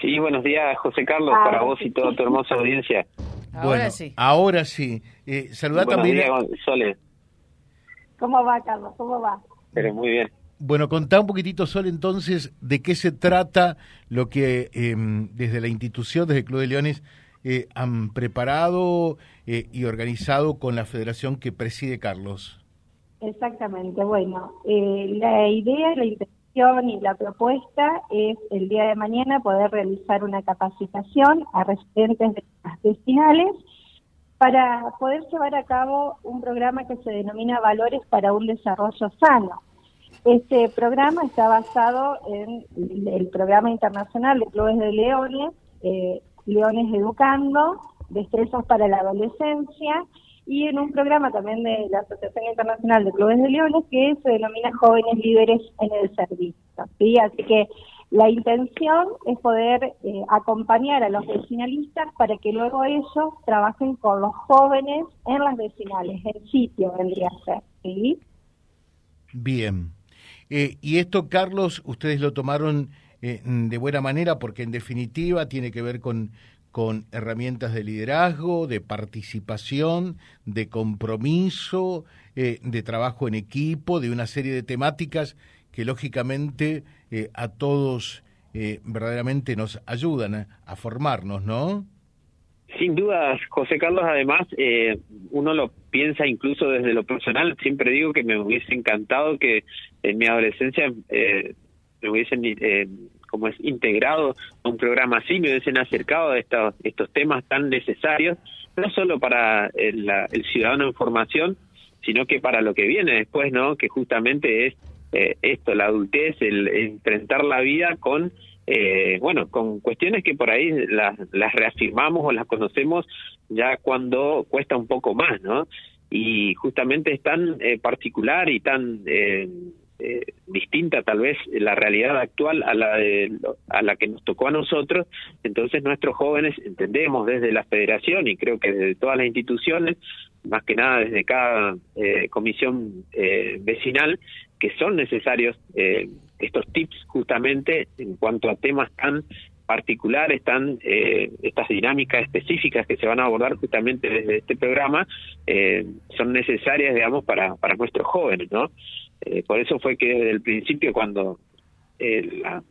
Sí, buenos días, José Carlos, Ah, para vos y toda tu hermosa audiencia. Ahora Bueno, sí. Ahora sí. Eh, saludá buenos también. días, Sole. ¿Cómo va, Carlos? ¿Cómo va? Pero muy bien. Bueno, contá un poquitito, Sol, entonces, de qué se trata lo que eh, desde la institución, desde el Club de Leones, eh, han preparado eh, y organizado con la federación que preside Carlos. Exactamente. Bueno, eh, la idea, la intención y la propuesta es el día de mañana poder realizar una capacitación a residentes de las vecinales para poder llevar a cabo un programa que se denomina Valores para un Desarrollo Sano. Este programa está basado en el programa internacional de clubes de leones, eh, Leones Educando, Destrezas para la Adolescencia, y en un programa también de la Asociación Internacional de Clubes de Leones que se denomina Jóvenes Líderes en el Servicio. ¿sí? Así que la intención es poder eh, acompañar a los vecinalistas para que luego ellos trabajen con los jóvenes en las vecinales, en sitio vendría a ser. ¿sí? Bien. Eh, y esto, Carlos, ustedes lo tomaron eh, de buena manera porque en definitiva tiene que ver con, con herramientas de liderazgo, de participación, de compromiso, eh, de trabajo en equipo, de una serie de temáticas que lógicamente eh, a todos eh, verdaderamente nos ayudan a, a formarnos, ¿no? Sin dudas, José Carlos, además, eh, uno lo piensa incluso desde lo personal. Siempre digo que me hubiese encantado que en mi adolescencia me hubiesen como es integrado a un programa así, me hubiesen acercado a estos, estos temas tan necesarios, no solo para el, la- el ciudadano en formación, sino que para lo que viene después, ¿no? Que justamente es eh, esto, la adultez, el enfrentar la vida con eh, bueno, con cuestiones que por ahí las, las reafirmamos o las conocemos ya cuando cuesta un poco más, ¿no? Y justamente es tan eh, particular y tan eh, eh, distinta tal vez la realidad actual a la de a la que nos tocó a nosotros, entonces nuestros jóvenes entendemos desde la federación y creo que desde todas las instituciones, más que nada desde cada eh, comisión eh, vecinal, que son necesarios eh, estos tips justamente en cuanto a temas tan particulares, tan eh, estas dinámicas específicas que se van a abordar justamente desde este programa eh, son necesarias, digamos, para para nuestros jóvenes, ¿no? Eh, por eso fue que desde el principio cuando eh, la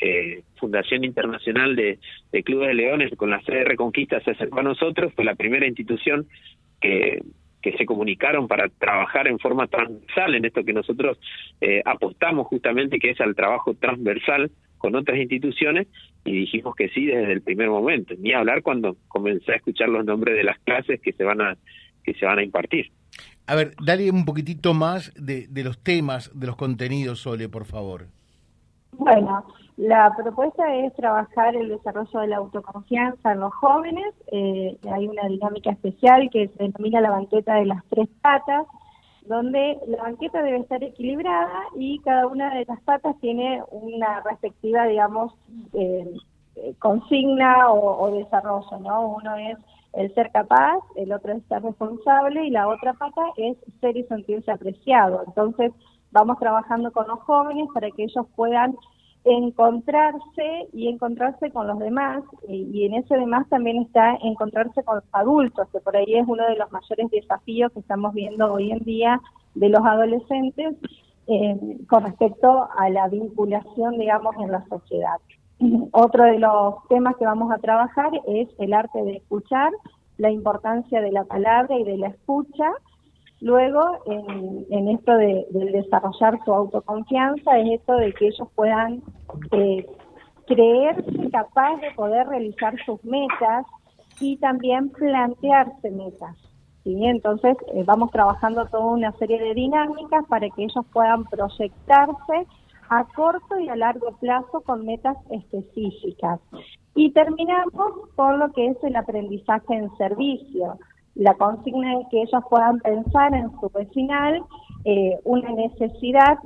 eh, Fundación Internacional de, Clubes de Leones con la sede de Reconquista se acercó a nosotros, fue la primera institución que, que se comunicaron para trabajar en forma transversal en esto que nosotros eh, apostamos justamente, que es al trabajo transversal con otras instituciones, y dijimos que sí desde el primer momento, ni hablar cuando comencé a escuchar los nombres de las clases que se van a, que se van a impartir. A ver, dale un poquitito más de, de los temas, de los contenidos, Sole, por favor. Bueno, la propuesta es trabajar el desarrollo de la autoconfianza en los jóvenes. Eh, hay una dinámica especial que se denomina la banqueta de las tres patas, donde la banqueta debe estar equilibrada y cada una de las patas tiene una respectiva, digamos, eh, eh, consigna o, o desarrollo, ¿no? Uno es el ser capaz, el otro es ser responsable y la otra pata es ser y sentirse apreciado. Entonces, vamos trabajando con los jóvenes para que ellos puedan encontrarse y encontrarse con los demás y, en ese demás también está encontrarse con los adultos, que por ahí es uno de los mayores desafíos que estamos viendo hoy en día de los adolescentes eh, con respecto a la vinculación, digamos, en la sociedad. Otro de los temas que vamos a trabajar es el arte de escuchar, la importancia de la palabra y de la escucha. Luego, en, esto de, de desarrollar su autoconfianza, es esto de que ellos puedan eh, creerse capaz de poder realizar sus metas y también plantearse metas. ¿sí? Entonces, eh, vamos trabajando toda una serie de dinámicas para que ellos puedan proyectarse a corto y a largo plazo con metas específicas. Y terminamos con lo que es el aprendizaje en servicio. La consigna es que ellos puedan pensar en su vecinal eh, una necesidad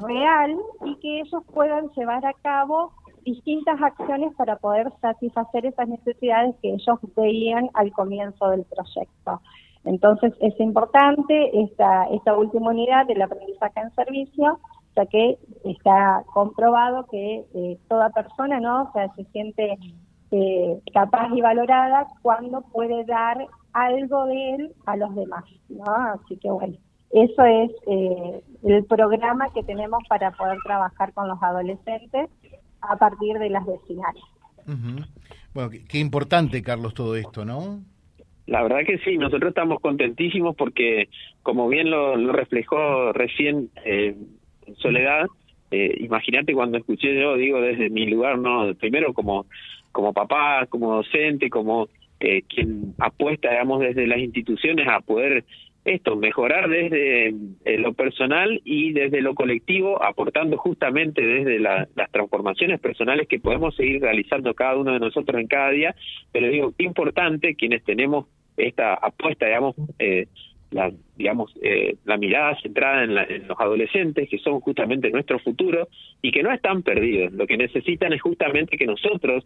real y que ellos puedan llevar a cabo distintas acciones para poder satisfacer esas necesidades que ellos veían al comienzo del proyecto. Entonces es importante esta última unidad del aprendizaje en servicio sea que está comprobado que eh, toda persona, ¿no? O sea, se siente eh, capaz y valorada cuando puede dar algo de él a los demás, ¿no? Así que bueno, eso es eh, el programa que tenemos para poder trabajar con los adolescentes a partir de las vecinales. Bueno, qué, importante, Carlos, todo esto, ¿no? La verdad que sí, nosotros estamos contentísimos porque, como bien lo, reflejó recién eh, Soledad, eh, imagínate cuando escuché yo, digo desde mi lugar, no, primero como como papá, como docente, como eh, quien apuesta, digamos, desde las instituciones a poder esto, mejorar desde eh, lo personal y desde lo colectivo, aportando justamente desde las transformaciones personales que podemos seguir realizando cada uno de nosotros en cada día, pero digo, qué importante quienes tenemos esta apuesta, digamos, eh, la, digamos, eh, la mirada centrada en, en, los adolescentes, que son justamente nuestro futuro y que no están perdidos. Lo que necesitan es justamente que nosotros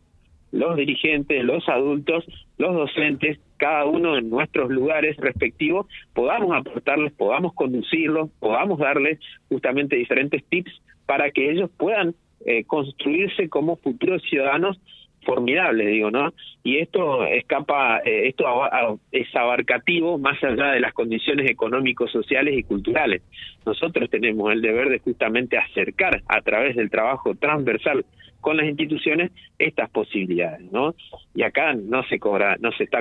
los dirigentes, los adultos, los docentes, cada uno en nuestros lugares respectivos, podamos aportarles, podamos conducirlos, podamos darles justamente diferentes tips para que ellos puedan eh, construirse como futuros ciudadanos formidables, digo, ¿no? Y esto escapa, eh, esto es abarcativo más allá de las condiciones económicos, sociales y culturales. Nosotros tenemos el deber de justamente acercar a través del trabajo transversal con las instituciones estas posibilidades, ¿no? Y acá no se cobra, no se está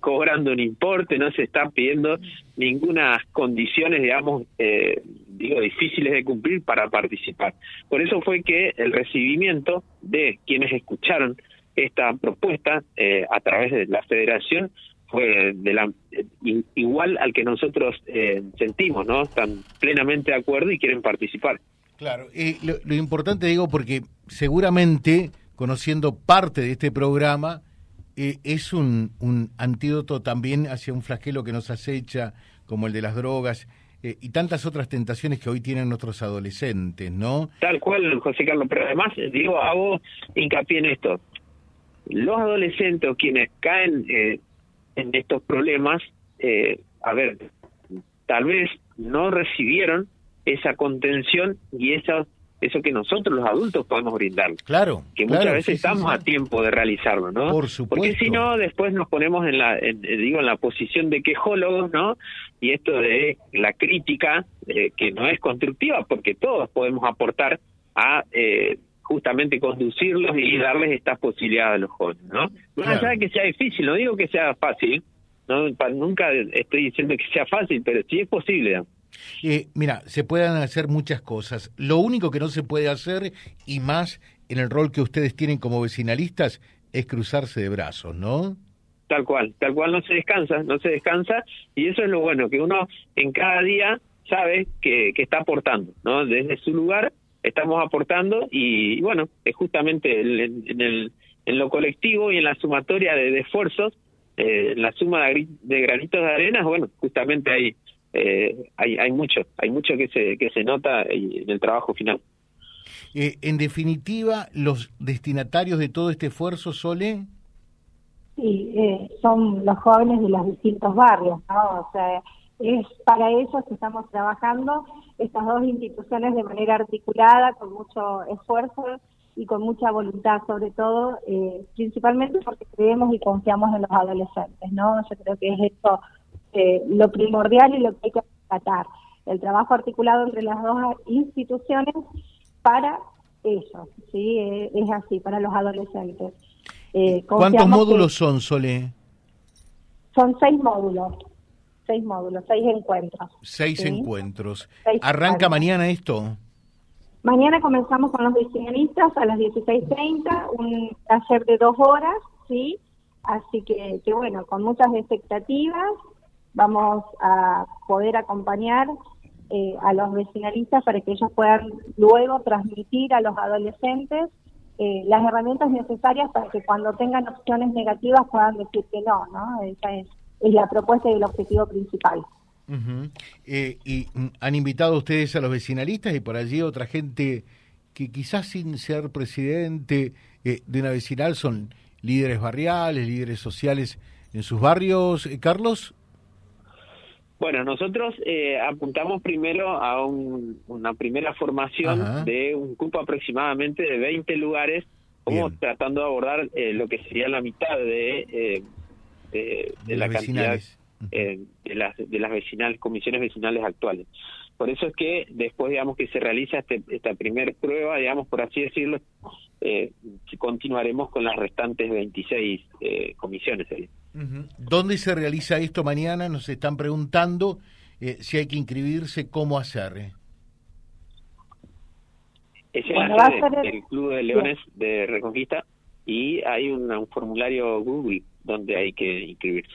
cobrando un importe, no se está pidiendo ninguna condiciones, digamos, eh, digo, difíciles de cumplir para participar. Por eso fue que el recibimiento de quienes escucharon esta propuesta eh, a través de la federación fue de la, igual al que nosotros eh, sentimos, ¿no? Están plenamente de acuerdo y quieren participar. Claro, y lo, importante digo porque seguramente conociendo parte de este programa eh, es un, un antídoto también hacia un flagelo que nos acecha como el de las drogas eh, y tantas otras tentaciones que hoy tienen nuestros adolescentes, ¿no? Tal cual, José Carlos, pero además digo, hago hincapié en esto. Los adolescentes quienes caen eh, en estos problemas, a ver, tal vez no recibieron esa contención y esa eso que nosotros los adultos podemos brindar. Claro. Que muchas veces estamos a tiempo de realizarlo, ¿no? Por supuesto. Porque si no, después nos ponemos en la, digo, en la posición de quejólogos, ¿no? Y esto de la crítica, eh, que no es constructiva, porque todos podemos aportar a eh, justamente conducirlos y darles estas posibilidades a los jóvenes, ¿no? No allá de que sea difícil, no digo que sea fácil, no nunca estoy diciendo que sea fácil, pero sí es posible. Eh, mira, se pueden hacer muchas cosas. Lo único que no se puede hacer, y más en el rol que ustedes tienen como vecinalistas, es cruzarse de brazos, ¿no? Tal cual, tal cual no se descansa, no se descansa, y eso es lo bueno, que uno en cada día sabe que, está aportando, ¿no? Desde su lugar estamos aportando y, bueno, es justamente en, el, en lo colectivo y en la sumatoria de, esfuerzos, eh, en la suma de, de granitos de arena, bueno, justamente ahí eh, hay, hay mucho, hay mucho que se, que se nota en el trabajo final. Eh, en definitiva, los destinatarios de todo este esfuerzo, Sole. Sí, eh, son los jóvenes de los distintos barrios, ¿no? O sea, es para eso que estamos trabajando estas dos instituciones de manera articulada, con mucho esfuerzo y con mucha voluntad, sobre todo, eh, principalmente porque creemos y confiamos en los adolescentes, ¿no? Yo creo que es esto eh, lo primordial y lo que hay que tratar, el trabajo articulado entre las dos instituciones para ellos, ¿sí? Eh, es así, para los adolescentes. Eh, ¿Cuántos módulos son, Sole? Son seis módulos, seis módulos, seis encuentros. Seis encuentros. ¿Arranca mañana esto? Mañana comenzamos con los diseñistas a las 16.30, un taller de dos horas, ¿sí? Así que, que bueno, con muchas expectativas, vamos a poder acompañar eh, a los vecinalistas para que ellos puedan luego transmitir a los adolescentes eh, las herramientas necesarias para que cuando tengan opciones negativas puedan decir que no, ¿no? Esa es, la propuesta y el objetivo principal. Eh, y mm, han invitado ustedes a los vecinalistas y por allí otra gente que quizás sin ser presidente de una vecinal son líderes barriales, líderes sociales en sus barrios, Carlos. Bueno, nosotros eh, apuntamos primero a una primera formación de un cupo aproximadamente de 20 lugares, como tratando de abordar eh, lo que sería la mitad de, de, la cantidad de, las, de las vecinales, comisiones vecinales actuales. Por eso es que después, digamos, que se realiza este, esta primera prueba, digamos, por así decirlo, eh, continuaremos con las restantes 26 ¿Dónde se realiza esto mañana? Nos están preguntando eh, si hay que inscribirse, cómo hacer. Es en la sede del Club de Leones de Reconquista y hay un formulario Google donde hay que inscribirse.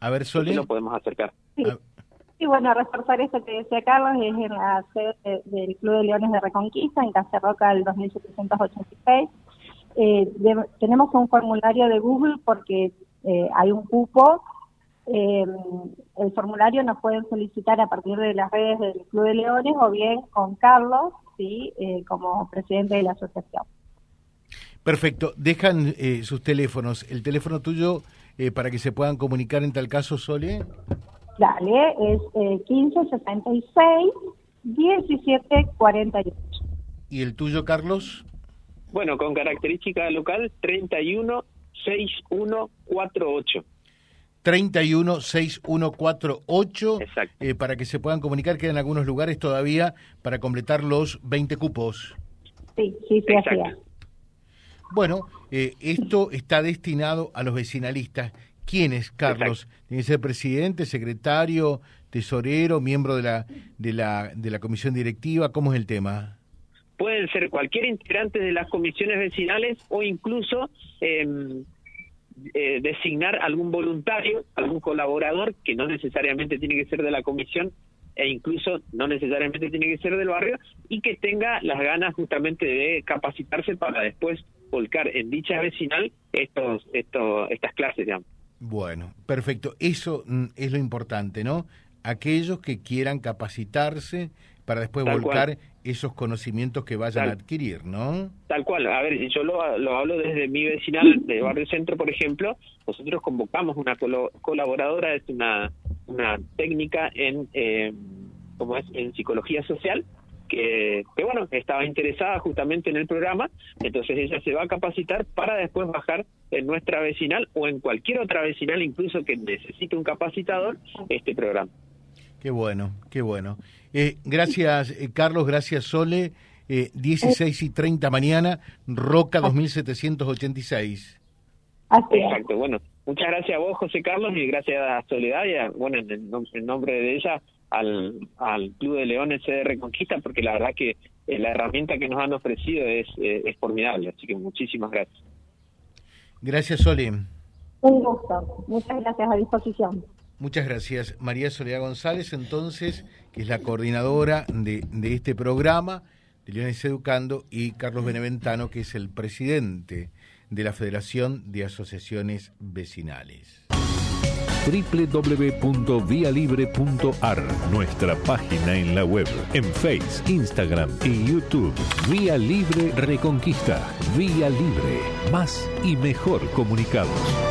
A ver, Sole. lo podemos acercar. Sí, bueno, reforzar eso que decía Carlos, es en la sede del Club de Leones de Reconquista, en Casa Roca, el 2786. Eh, tenemos un formulario de Google porque eh, hay un cupo. Eh, el formulario nos pueden solicitar a partir de las redes del Club de Leones o bien con Carlos, sí, eh, como presidente de la asociación. Perfecto. Dejan sus teléfonos. El teléfono tuyo para que se puedan comunicar en tal caso, Sole. Dale, es eh, 1566 1748. ¿Y el tuyo, Carlos? Bueno, con característica local 316148. 316148 Exacto. Eh, para que se puedan comunicar, quedan algunos lugares todavía para completar los 20 cupos. Sí, sí, sí, así Bueno, eh, esto está destinado a los vecinalistas ¿Quién es Carlos? ¿Tiene que ser presidente, secretario, tesorero, miembro de la, de la, de la comisión directiva? ¿Cómo es el tema? Pueden ser cualquier integrante de las comisiones vecinales o incluso em, eh, designar algún voluntario, algún colaborador que no necesariamente tiene que ser de la comisión e incluso no necesariamente tiene que ser del barrio y que tenga las ganas justamente de capacitarse para después volcar en dicha vecinal estos, estos, estas clases, digamos. Bueno, perfecto. Eso mm, es lo importante, ¿no? Aquellos que quieran capacitarse para después volcar esos conocimientos que vayan a adquirir, ¿no? Tal cual. A ver, yo lo, hablo desde mi vecinal de Barrio Centro, por ejemplo. Nosotros convocamos una colaboradora, es una, una técnica en, eh, ¿cómo es? en psicología social, que, bueno, estaba interesada justamente en el programa, entonces ella se va a capacitar para después bajar en nuestra vecinal o en cualquier otra vecinal incluso que necesite un capacitador este programa. Qué bueno, qué bueno. Eh, gracias eh, Carlos, gracias Sole. Eh, 16 y 30 mañana, Roca 2786. Exacto, bueno, muchas gracias a vos José Carlos y gracias a Soledad y bueno, en nombre de ella al, al Club de Leones de Reconquista porque la verdad que eh, la herramienta que nos han ofrecido es, eh, es formidable. Así que muchísimas gracias. Gracias, Soli. Un gusto. Muchas gracias a disposición. Muchas gracias. María Soledad González, entonces, que es la coordinadora de, de este programa de Leones Educando, y Carlos Beneventano, que es el presidente de la Federación de Asociaciones Vecinales www.vialibre.ar, nuestra página en la web, en Face, Instagram y YouTube. Vía Libre Reconquista. Vía Libre. Más y mejor comunicados.